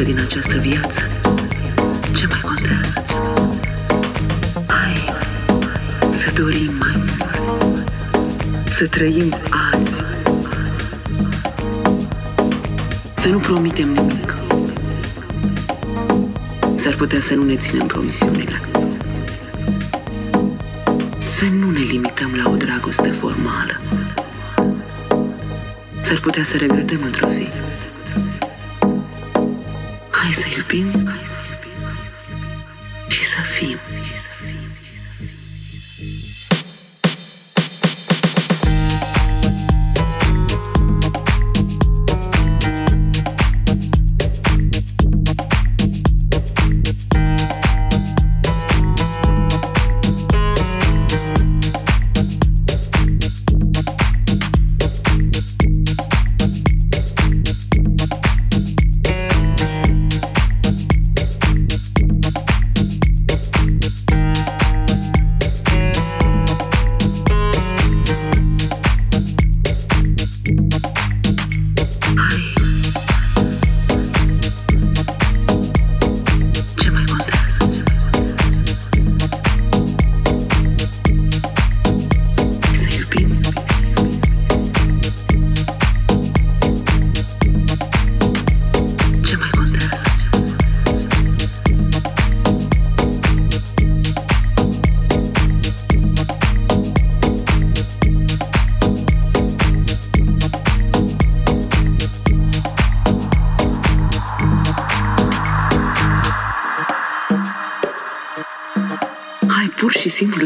facem parte din această viață, ce mai contează? Hai să dorim mai mult, să trăim azi, să nu promitem nimic. S-ar putea să nu ne ținem promisiunile. Să nu ne limităm la o dragoste formală. S-ar putea să regretăm într-o zi.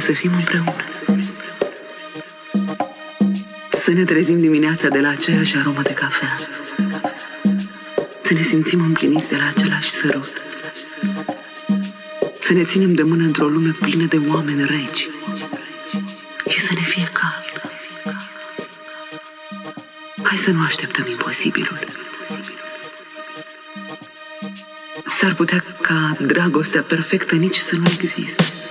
Să fim împreună. Să ne trezim dimineața de la aceeași aromă de cafea. Să ne simțim împliniți de la același sărut. Să ne ținem de mână într-o lume plină de oameni regi. Și să ne fie cald. Hai să nu așteptăm imposibilul. S-ar putea ca dragostea perfectă nici să nu existe.